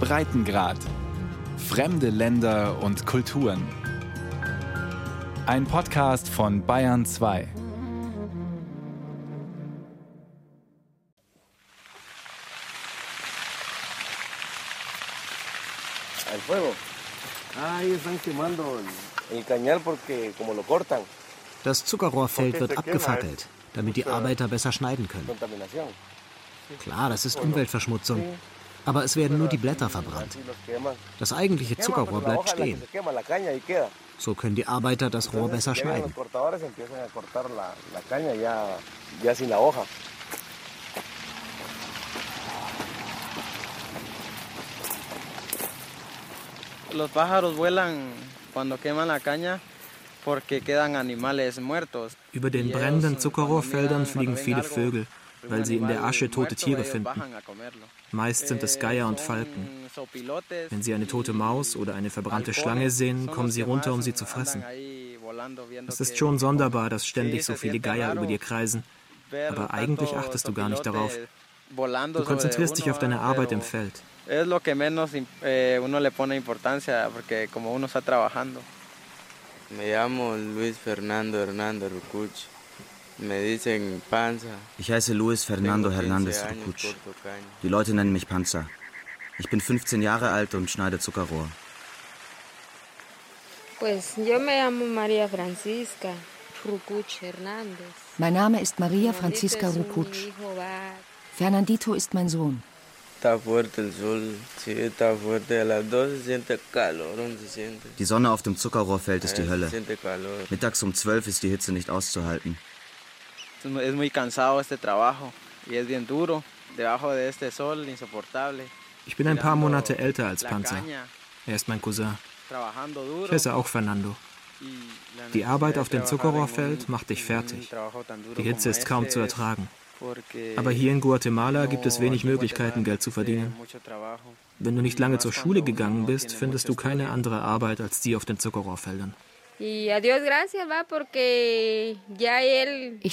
Breitengrad. Fremde Länder und Kulturen. Ein Podcast von Bayern 2. al fuego. Ah, ellos están quemando el cañal porque como lo cortan. Das Zuckerrohrfeld wird abgefackelt, damit die Arbeiter besser schneiden können. Klar, das ist Umweltverschmutzung. Aber es werden nur die Blätter verbrannt. Das eigentliche Zuckerrohr bleibt stehen. So können die Arbeiter das Rohr besser schneiden. Los pájaros vuelan cuando queman la caña porque quedan animales muertos. Über den brennenden Zuckerrohrfeldern fliegen viele Vögel, weil sie in der Asche tote Tiere finden. Meist sind es Geier und Falken. Wenn sie eine tote Maus oder eine verbrannte Schlange sehen, kommen sie runter, um sie zu fressen. Es ist schon sonderbar, dass ständig so viele Geier über dir kreisen, aber eigentlich achtest du gar nicht darauf. Du konzentrierst dich auf deine Arbeit im Feld. Es lo que menos eh, uno le pone importancia porque como uno está trabajando. Me llamo Luis Fernando Hernando Rucuch. Ich heiße Luis Fernando Hernandez Rucuch. Die Leute nennen mich Panzer. Ich bin 15 Jahre alt und schneide Zuckerrohr. Hernández. Mein Name ist Maria Francisca Rucuch. Fernandito ist mein Sohn. Die Sonne auf dem Zuckerrohrfeld ist die Hölle. Mittags um 12 ist die Hitze nicht auszuhalten. Es muy cansado este trabajo y es bien duro debajo de este sol insoportable. Ich bin ein paar Monate älter als Panzer. Er ist mein Cousin. Ich heiße auch Fernando. Die Arbeit auf dem Zuckerrohrfeld macht dich fertig. Die Hitze ist kaum zu ertragen. Aber hier in Guatemala gibt es wenig Möglichkeiten, Geld zu verdienen. Wenn du nicht lange zur Schule gegangen bist, findest du keine andere Arbeit als die auf den Zuckerrohrfeldern. Ich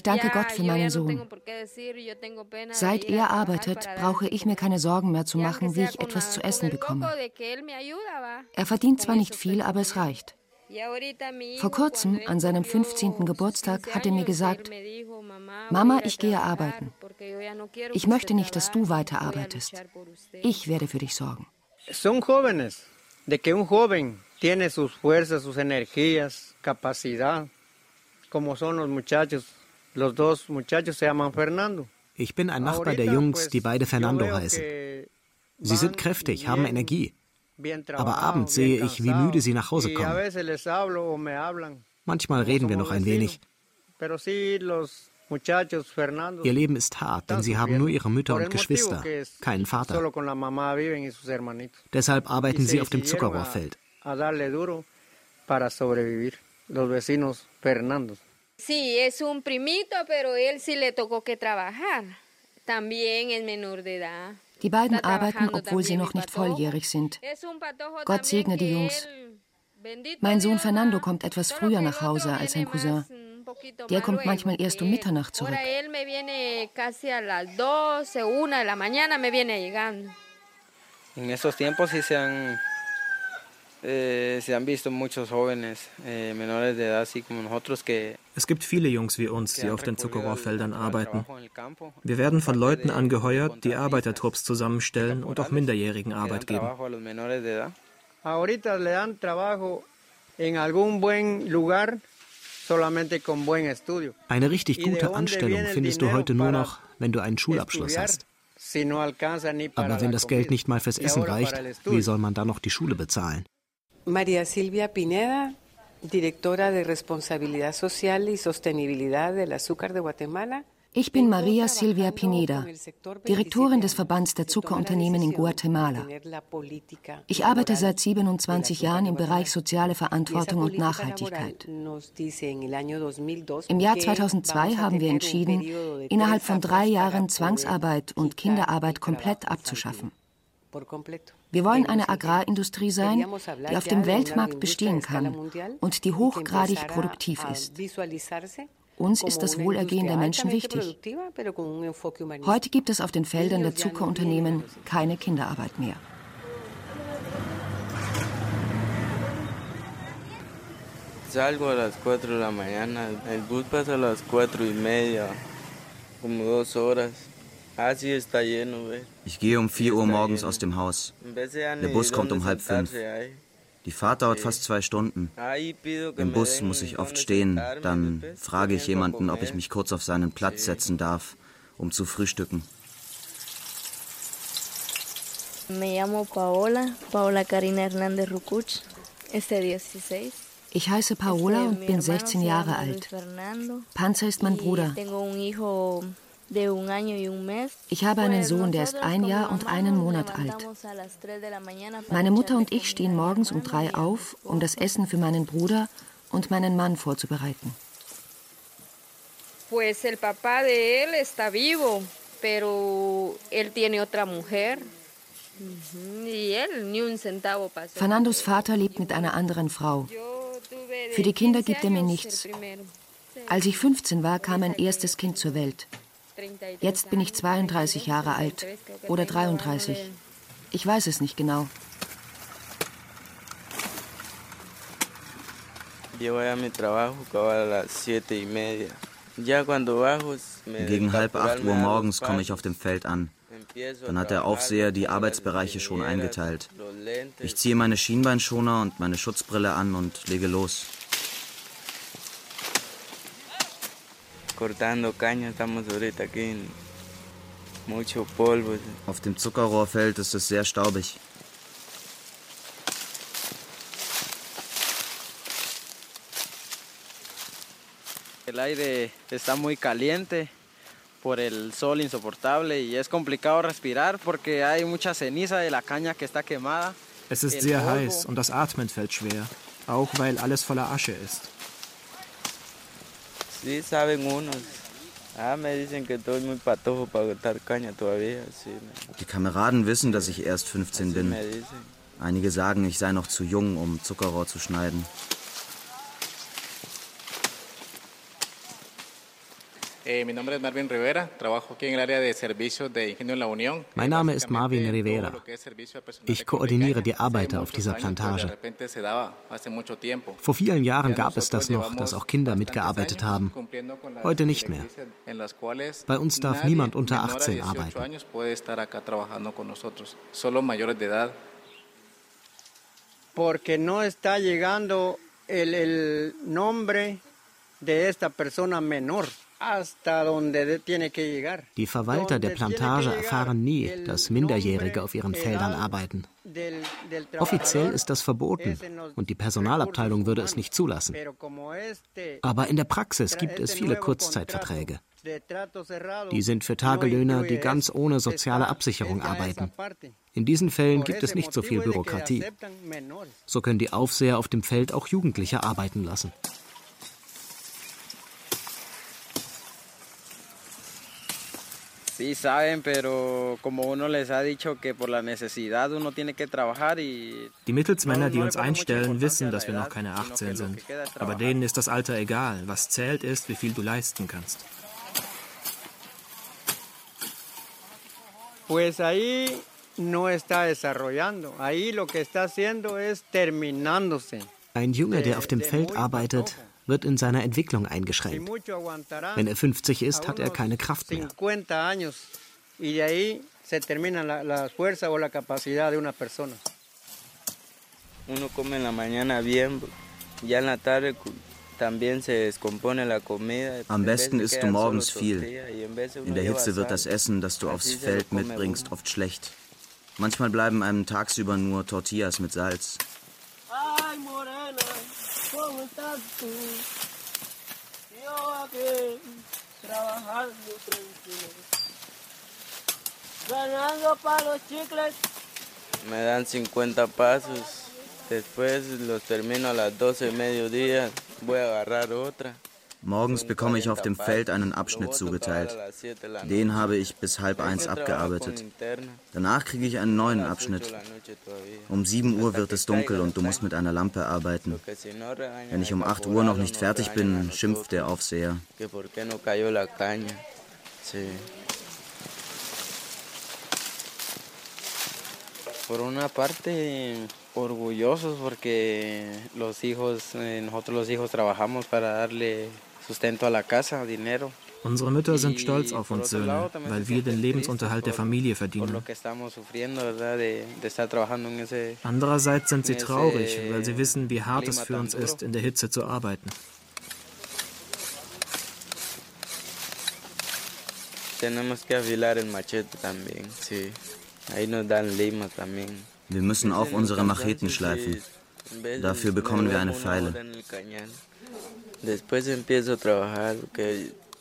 danke Gott für meinen Sohn. Seit er arbeitet, brauche ich mir keine Sorgen mehr zu machen, wie ich etwas zu essen bekomme. Er verdient zwar nicht viel, aber es reicht. Vor kurzem, an seinem 15. Geburtstag, hat er mir gesagt, Mama, ich gehe arbeiten. Ich möchte nicht, dass du weiterarbeitest. Ich werde für dich sorgen. Son jóvenes, de que un joven tiene sus fuerzas, sus energías, capacidad, como son los muchachos. Los dos muchachos se llaman Fernando. Ich bin ein Nachbar der Jungs, die beide Fernando heißen. Sie sind kräftig, haben Energie. Aber abends sehe ich, wie müde sie nach Hause kommen. Manchmal reden wir noch ein wenig. Ihr Leben ist hart, denn sie haben nur ihre Mütter und Geschwister, keinen Vater. Deshalb arbeiten sie auf dem Zuckerrohrfeld. Sí, es un primito, pero él sí le tocó que trabajar. También es menor de edad. Die beiden arbeiten, obwohl sie noch nicht volljährig sind. Gott segne die Jungs. Mein Sohn Fernando kommt etwas früher nach Hause als sein Cousin. Der kommt manchmal erst um Mitternacht zurück. En esos tiempos sí se han Eh, se han visto muchos jóvenes eh, menores de edad, así como nosotros, que es gibt viele Jungs wie uns, die auf den Zuckerrohrfeldern arbeiten. Wir werden von Leuten angeheuert, die Arbeitertrupps zusammenstellen und auch Minderjährigen Arbeit geben. Eine richtig gute Anstellung findest du heute nur noch, wenn du einen Schulabschluss hast. Aber wenn das Geld nicht mal fürs Essen reicht, wie soll man dann noch die Schule bezahlen? María Silvia Pineda, directora de Responsabilidad Social y Sostenibilidad del Azúcar de Guatemala. Ich bin Maria Silvia Pineda, Direktorin des Verbands der Zuckerunternehmen in Guatemala. Ich arbeite seit 27 Jahren im Bereich soziale Verantwortung und Nachhaltigkeit. Im Jahr 2002 haben wir entschieden, innerhalb von drei Jahren Zwangsarbeit und Kinderarbeit komplett abzuschaffen. Wir wollen eine Agrarindustrie sein, die auf dem Weltmarkt bestehen kann und die hochgradig produktiv ist. Uns ist das Wohlergehen der Menschen wichtig. Heute gibt es auf den Feldern der Zuckerunternehmen keine Kinderarbeit mehr. Salgo a las 4 de la bus pasa a las 4 y media, como dos. Ich gehe um 4 Uhr morgens aus dem Haus. Der Bus kommt um halb fünf. Die Fahrt dauert fast zwei Stunden. Im Bus muss ich oft stehen. Dann frage ich jemanden, ob ich mich kurz auf seinen Platz setzen darf, um zu frühstücken. Me llamo Paola, Paola Karina Hernández Rucuch. Este 16. Ich heiße Paola und bin 16 Jahre alt. Panzer ist mein Bruder. Ich habe einen Sohn, der ist ein Jahr und einen Monat alt. Meine Mutter und ich stehen morgens um drei auf, um das Essen für meinen Bruder und meinen Mann vorzubereiten. Pues el papá de él está vivo, pero él tiene otra mujer. Fernandos Vater lebt mit einer anderen Frau. Für die Kinder gibt er mir nichts. Als ich 15 war, kam mein erstes Kind zur Welt. Jetzt bin ich 32 Jahre alt oder 33. Ich weiß es nicht genau. Gegen halb acht Uhr morgens komme ich auf dem Feld an. Dann hat der Aufseher die Arbeitsbereiche schon eingeteilt. Ich ziehe meine Schienbeinschoner und meine Schutzbrille an und lege los. Auf dem Zuckerrohrfeld ist es sehr staubig. El aire está muy caliente por el sol insoportable y es complicado respirar porque hay mucha ceniza de la caña que está quemada. Es ist sehr heiß und das Atmen fällt schwer, auch weil alles voller Asche ist. Sí, saben unos. Ah, me dicen que estoy muy patojo para cortar caña todavía. Sí. Die Kameraden wissen, dass ich erst 15 bin. Einige sagen, ich sei noch zu jung, um Zuckerrohr zu schneiden. Eh, mein Name ist Marvin Rivera. Ich koordiniere die Arbeiter auf dieser Plantage. Vor vielen Jahren gab es das noch, dass auch Kinder mitgearbeitet haben. Heute nicht mehr. Bei uns darf niemand unter 18 arbeiten. Porque no está llegando el, el nombre de esta persona menor. Die Verwalter der Plantage erfahren nie, dass Minderjährige auf ihren Feldern arbeiten. Offiziell ist das verboten und die Personalabteilung würde es nicht zulassen. Aber in der Praxis gibt es viele Kurzzeitverträge. Die sind für Tagelöhner, die ganz ohne soziale Absicherung arbeiten. In diesen Fällen gibt es nicht so viel Bürokratie. So können die Aufseher auf dem Feld auch Jugendliche arbeiten lassen. Sí saben, pero como uno les ha dicho que por la necesidad uno tiene que trabajar y Die Mittelsmänner, die uns einstellen, wissen, dass wir noch keine 18 sind. Aber denen ist das Alter egal. Was zählt ist, wie viel du leisten kannst. Pues ahí no está desarrollando. Ahí lo que está haciendo es terminándose. Ein Junge, der auf dem Feld arbeitet, wird in seiner Entwicklung eingeschränkt. Wenn er 50 ist, hat er keine Kraft mehr. Uno come en la mañana bien, ya en la tarde también se descompone la comida. Am besten isst du morgens viel. In der Hitze wird das Essen, das du aufs Feld mitbringst, oft schlecht. Manchmal bleiben einem tagsüber nur Tortillas mit Salz. ¿Cómo estás tú? Yo aquí, trabajando tranquilo. Ganando para los chicles. Me dan 50 pasos. Después los termino a las 12 de mediodía. Voy a agarrar otra. Morgens bekomme ich auf dem Feld einen Abschnitt zugeteilt. Den habe ich bis halb eins abgearbeitet. Danach kriege ich einen neuen Abschnitt. Um 7 Uhr wird es dunkel und du musst mit einer Lampe arbeiten. Wenn ich um 8 Uhr noch nicht fertig bin, schimpft der Aufseher. Por una parte, orgullosos porque los hijos, eh, nosotros los hijos trabajamos para darle sustento a la casa, dinero. Unsere Mütter sind stolz auf uns Söhne, weil wir den Lebensunterhalt der Familie verdienen. Andererseits sind sie traurig, weil sie wissen, wie hart es für uns ist, in der Hitze zu arbeiten. Wir müssen auch unsere Macheten schleifen. Dafür bekommen wir eine Pfeile.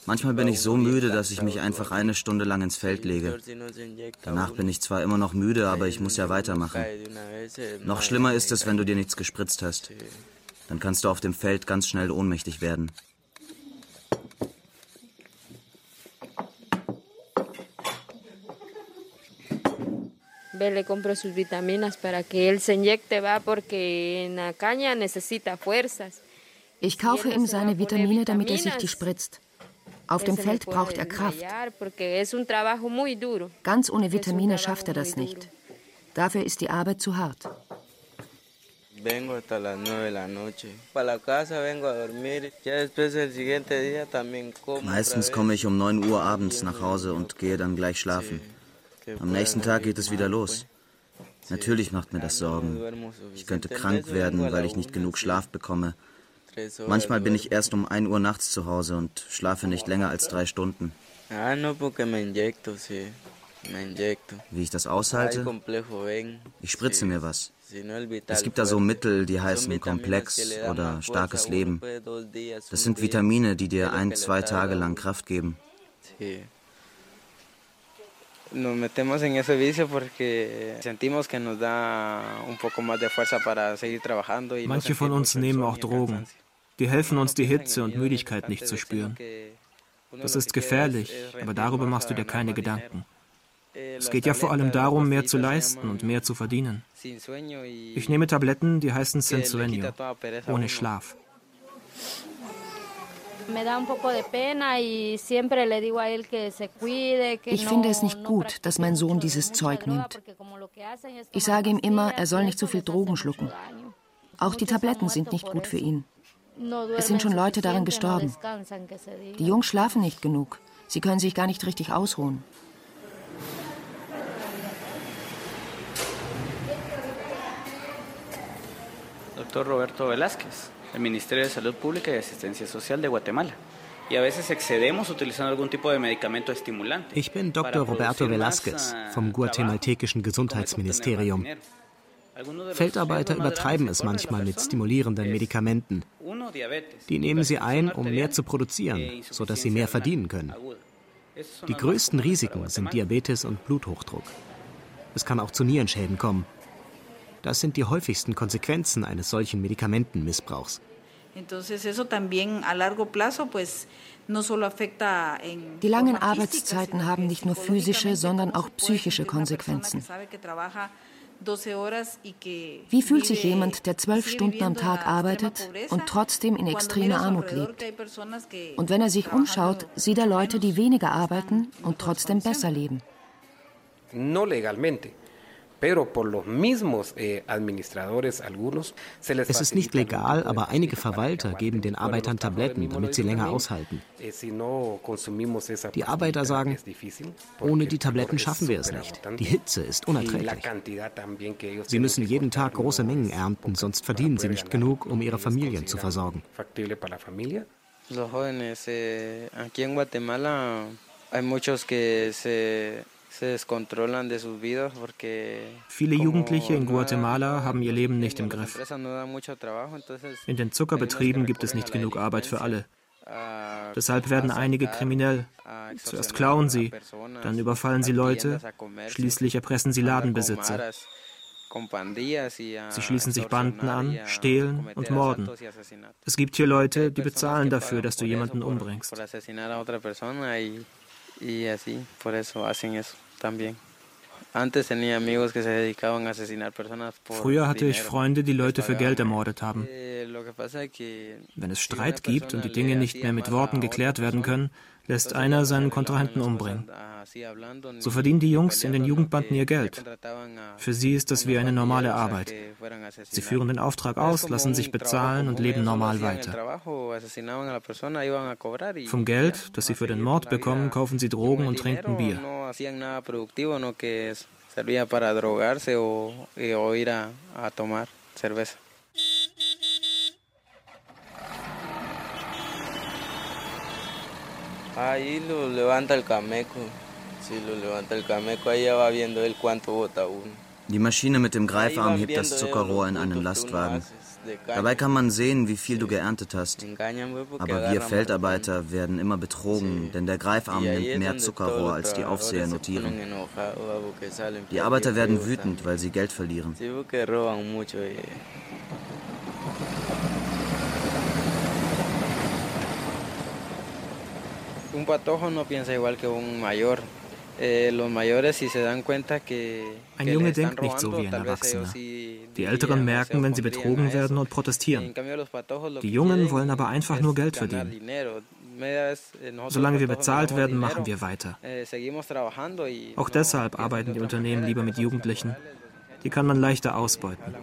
Manchmal bin ich so müde, dass ich mich einfach eine Stunde lang ins Feld lege. Danach bin ich zwar immer noch müde, aber ich muss ja weitermachen. Noch schlimmer ist es, wenn du dir nichts gespritzt hast. Dann kannst du auf dem Feld ganz schnell ohnmächtig werden. Le compro sus vitaminas para que él se inyecte, va, porque en la caña necesita fuerzas. Ich kaufe ihm seine Vitamine, damit er sich die spritzt. Auf dem Feld braucht er Kraft. Ganz ohne Vitamine schafft er das nicht. Dafür ist die Arbeit zu hart. Meistens komme ich um 9 Uhr abends nach Hause und gehe dann gleich schlafen. Am nächsten Tag geht es wieder los. Natürlich macht mir das Sorgen. Ich könnte krank werden, weil ich nicht genug Schlaf bekomme. Manchmal bin ich erst um 1 Uhr nachts zu Hause und schlafe nicht länger als drei Stunden. Wie ich das aushalte? Ich spritze mir was. Es gibt da so Mittel, die heißen Komplex oder starkes Leben. Das sind Vitamine, die dir ein, zwei Tage lang Kraft geben nos metemos en ese vicio porque sentimos que nos da un poco más de fuerza para seguir trabajando. Manche von uns nehmen auch Drogen. Die helfen uns, die Hitze und Müdigkeit nicht zu spüren. Das ist gefährlich, aber darüber machst du dir keine Gedanken. Es geht ja vor allem darum, mehr zu leisten und mehr zu verdienen. Ich nehme Tabletten, die heißen Sin Sueño, ohne Schlaf. Ich finde es nicht gut, dass mein Sohn dieses Zeug nimmt. Ich sage ihm immer, er soll nicht zu viel Drogen schlucken. Auch die Tabletten sind nicht gut für ihn. Es sind schon Leute daran gestorben. Die Jungs schlafen nicht genug. Sie können sich gar nicht richtig ausruhen. Dr. Roberto Velázquez. el Ministerio de Salud Pública y Asistencia Social de Guatemala. Ich bin Dr. Roberto Velázquez vom guatemaltekischen Gesundheitsministerium. Feldarbeiter übertreiben es manchmal mit stimulierenden Medikamenten. Die nehmen sie ein, um mehr zu produzieren, sodass sie mehr verdienen können. Die größten Risiken sind Diabetes und Bluthochdruck. Es kann auch zu Nierenschäden kommen. Das sind die häufigsten Konsequenzen eines solchen Medikamentenmissbrauchs. Die langen Arbeitszeiten haben nicht nur physische, sondern auch psychische Konsequenzen. Wie fühlt sich jemand, der zwölf Stunden am Tag arbeitet und trotzdem in extremer Armut lebt? Und wenn er sich umschaut, sieht er Leute, die weniger arbeiten und trotzdem besser leben. No legalmente. Eh, es ist nicht legal, aber einige Verwalter geben den Arbeitern Tabletten, damit sie länger aushalten. Eh, die Arbeiter sagen, ohne die Tabletten schaffen wir es nicht. Die Hitze ist unerträglich. Sie müssen jeden Tag große Mengen ernten, sonst verdienen sie nicht genug, um ihre Familien zu versorgen. Los jóvenes eh, aquí en Guatemala hay muchos que se Viele Jugendliche in Guatemala haben ihr Leben nicht im Griff. In den Zuckerbetrieben gibt es nicht genug Arbeit für alle. Deshalb werden einige kriminell. Zuerst klauen sie, dann überfallen sie Leute, schließlich erpressen sie Ladenbesitzer. Sie schließen sich Banden an, stehlen und morden. Es gibt hier Leute, die bezahlen dafür, dass du jemanden umbringst. Früher hatte ich Freunde, die Leute für Geld ermordet haben. Eh, Wenn es Streit gibt und die Dinge nicht mehr mit Worten geklärt werden können, lässt einer seinen Kontrahenten umbringen. So verdienen die Jungs in den Jugendbanden ihr Geld. Für sie ist das wie eine normale Arbeit. Sie führen den Auftrag aus, lassen sich bezahlen und leben normal weiter. Vom Geld, das sie für den Mord bekommen, kaufen sie Drogen und trinken Bier. servía para drogarse o, o ir a, a tomar cerveza. Ahí lo levanta el cameco. Si lo levanta el cameco, ahí ya va viendo él cuánto bota uno. Die Maschine mit dem Greifarm hebt das Zuckerrohr in einen Lastwagen. Dabei kann man sehen, wie viel du geerntet hast. Aber wir Feldarbeiter werden immer betrogen, denn der Greifarm nimmt mehr Zuckerrohr, als die Aufseher notieren. Die Arbeiter werden wütend, weil sie Geld verlieren. Un patojo no piensa igual que un mayor. Eh, ein Junge denkt nicht so wie ein Erwachsener. Die Älteren merken, wenn sie betrogen werden und protestieren. Die Jungen wollen aber einfach nur Geld verdienen. Eh, Solange wir bezahlt werden, machen wir weiter. Eh, Auch deshalb arbeiten die Unternehmen lieber mit Jugendlichen. Die kann man leichter ausbeuten.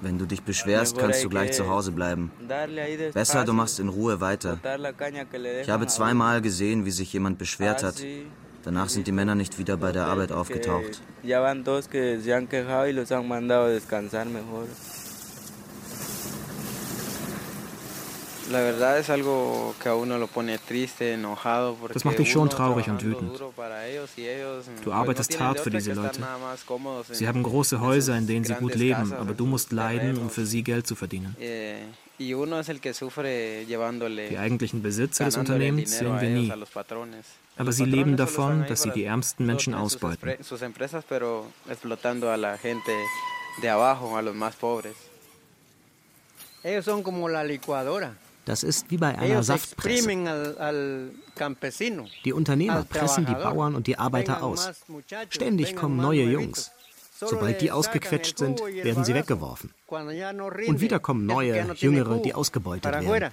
Wenn du dich beschwerst, kannst du gleich zu Hause bleiben. Besser, du machst in Ruhe weiter. Ich habe zweimal gesehen, wie sich jemand beschwert hat. Danach sind die Männer nicht wieder bei der Arbeit aufgetaucht. Das macht dich schon traurig und wütend. Du arbeitest hart für diese Leute. Sie haben große Häuser, in denen sie gut leben, aber du musst leiden, um für sie Geld zu verdienen. Eh, die eigentlichen Besitzer des Unternehmens sehen wir nie. Aber sie leben davon, dass sie die ärmsten Menschen ausbeuten. Ellos son como la licuadora. Das ist wie bei einer Saftpresse. Die Unternehmer pressen die Bauern und die Arbeiter aus. Ständig kommen neue Jungs. Sobald die ausgequetscht sind, werden sie weggeworfen. Und wieder kommen neue, jüngere, die ausgebeutet werden.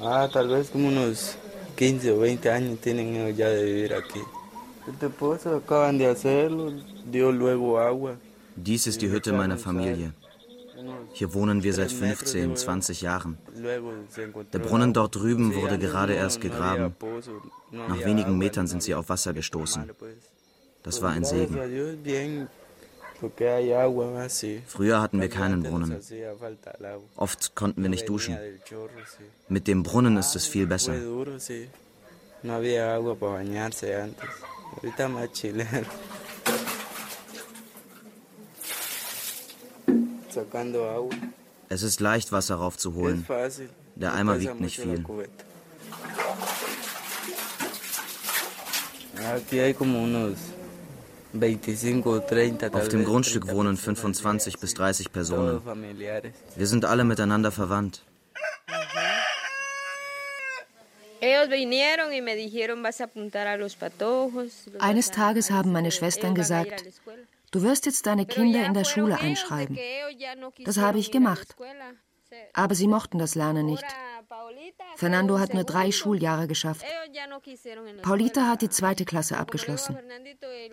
Ah, tal vez como unos 15 o 20 años tienen ellos ya de vivir aquí. Dies ist die Hütte meiner Familie. Hier wohnen wir seit 15, 20 Jahren. Der Brunnen dort drüben wurde gerade erst gegraben. Nach wenigen Metern sind sie auf Wasser gestoßen. Das war ein Segen. Früher hatten wir keinen Brunnen. Oft konnten wir nicht duschen. Mit dem Brunnen ist es viel besser. Ahorita más chileno. Sacando agua. Es ist leicht, Wasser raufzuholen. Der Eimer wiegt nicht viel. Auf dem Grundstück wohnen 25 bis 30 Personen. Wir sind alle miteinander verwandt. Eines Tages haben meine Schwestern gesagt, du wirst jetzt deine Kinder in der Schule einschreiben. Das habe ich gemacht. Aber sie mochten das Lernen nicht. Fernando hat nur drei Schuljahre geschafft. Paulita hat die zweite Klasse abgeschlossen.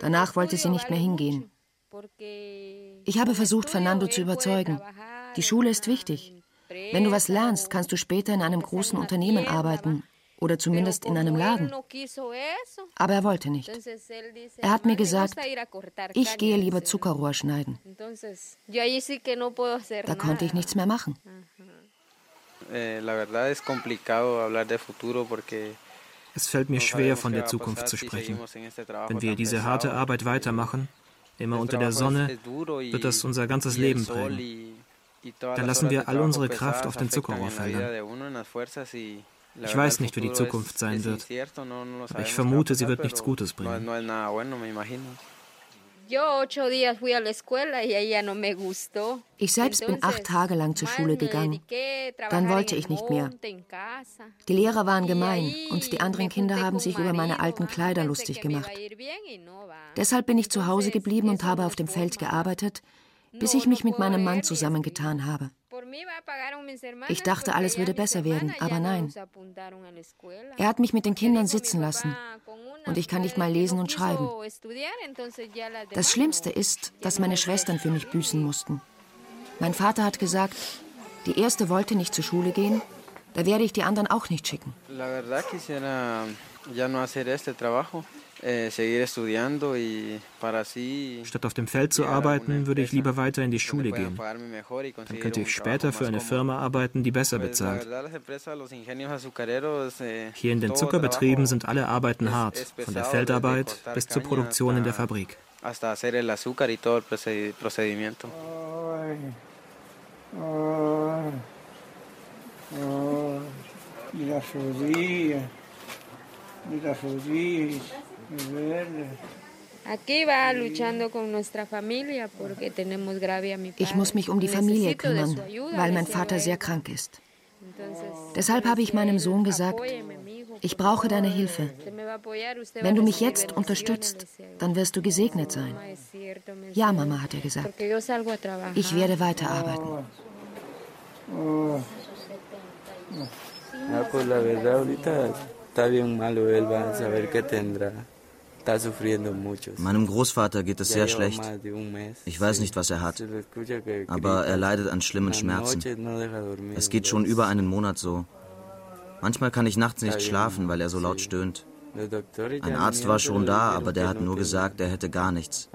Danach wollte sie nicht mehr hingehen. Ich habe versucht, Fernando zu überzeugen. Die Schule ist wichtig. Wenn du was lernst, kannst du später in einem großen Unternehmen arbeiten oder zumindest in einem Laden. Aber er wollte nicht. Er hat mir gesagt, ich gehe lieber Zuckerrohr schneiden. Da konnte ich nichts mehr machen. Verdad es fällt mir schwer, von der Zukunft zu sprechen. Wenn wir diese harte Arbeit weitermachen, immer unter der Sonne, wird das unser ganzes Leben prägen. Dann lassen wir all unsere Kraft auf den Zuckerrohrfeldern. Ich weiß nicht, wie die Zukunft sein wird, aber ich vermute, sie wird nichts Gutes bringen. Ich selbst bin acht Tage lang zur Schule gegangen. Dann wollte ich nicht mehr. Die Lehrer waren gemein und die anderen Kinder haben sich über meine alten Kleider lustig gemacht. Deshalb bin ich zu Hause geblieben und habe auf dem Feld gearbeitet, bis ich mich mit meinem Mann zusammengetan habe. Ich dachte, alles würde besser werden, aber nein. Er hat mich mit den Kindern sitzen lassen und ich kann nicht mal lesen und schreiben. Das Schlimmste ist, dass meine Schwestern für mich büßen mussten. Mein Vater hat gesagt, die erste wollte nicht zur Schule gehen, da werde ich die anderen auch nicht schicken. Eh, Statt auf dem Feld zu arbeiten, würde ich lieber weiter in die Schule gehen. Dann könnte ich später für eine Firma arbeiten, die besser bezahlt. Eh, Hier in den Zuckerbetrieben sind alle Arbeiten hart, von der Feldarbeit bis zur Produktion in der Fabrik. y las rodillas, y las rodillas. Ich muss mich um die Familie kümmern, weil mein Vater sehr krank ist. Deshalb habe ich meinem Sohn gesagt, ich brauche deine Hilfe. Wenn du mich jetzt unterstützt, dann wirst du gesegnet sein. Ja, Mama, hat er gesagt. Ich werde weiterarbeiten. Ja, pues la verdad ahorita está bien malo, él va a saber qué tendrá. Meinem Großvater geht es sehr schlecht. Ich weiß nicht, was er hat, aber er leidet an schlimmen Schmerzen. Es geht schon über einen Monat so. Manchmal kann ich nachts nicht schlafen, weil er so laut stöhnt. Ein Arzt war schon da, aber der hat nur gesagt, er hätte gar nichts.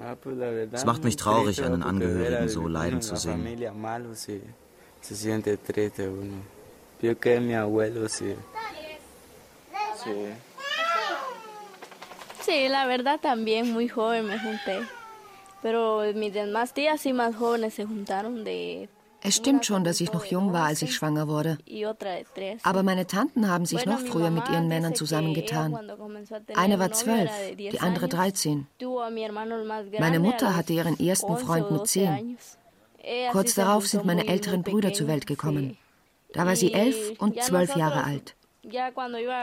Es macht mich traurig, einen Angehörigen so leiden zu sehen. Sí. Sí, la verdad también muy joven me junté. Pero mis demás tías y más jóvenes se juntaron de es stimmt schon, dass ich noch jung war, als ich schwanger wurde. Aber meine Tanten haben sich noch früher mit ihren Männern zusammengetan. Eine war zwölf, die andere dreizehn. Meine Mutter hatte ihren ersten Freund mit zehn. Kurz darauf sind meine älteren Brüder zur Welt gekommen. Da war sie elf und zwölf Jahre alt.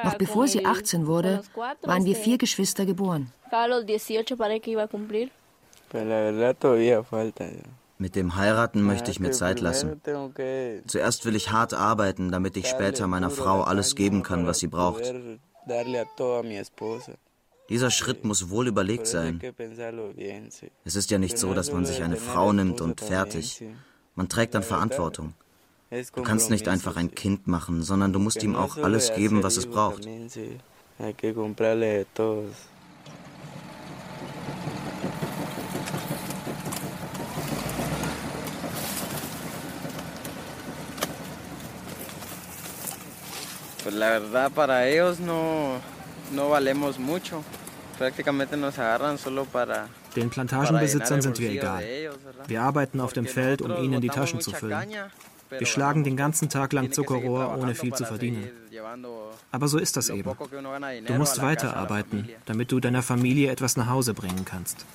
Noch bevor sie 18 wurde, waren wir vier Geschwister geboren. Mit dem Heiraten möchte ich mir Zeit lassen. Zuerst will ich hart arbeiten, damit ich später meiner Frau alles geben kann, was sie braucht. Dieser Schritt muss wohl überlegt sein. Es ist ja nicht so, dass man sich eine Frau nimmt und fertig. Man trägt dann Verantwortung. Du kannst nicht einfach ein Kind machen, sondern du musst ihm auch alles geben, was es braucht. Pues la verdad para ellos no, no valemos mucho. Prácticamente nos agarran solo para den Plantagenbesitzern sind wir egal. Wir arbeiten auf dem Feld, um ihnen die Taschen zu füllen. Wir schlagen den ganzen Tag lang Zuckerrohr, ohne viel zu verdienen. Aber so ist das eben. Du musst weiterarbeiten, damit du deiner Familie etwas nach Hause bringen kannst.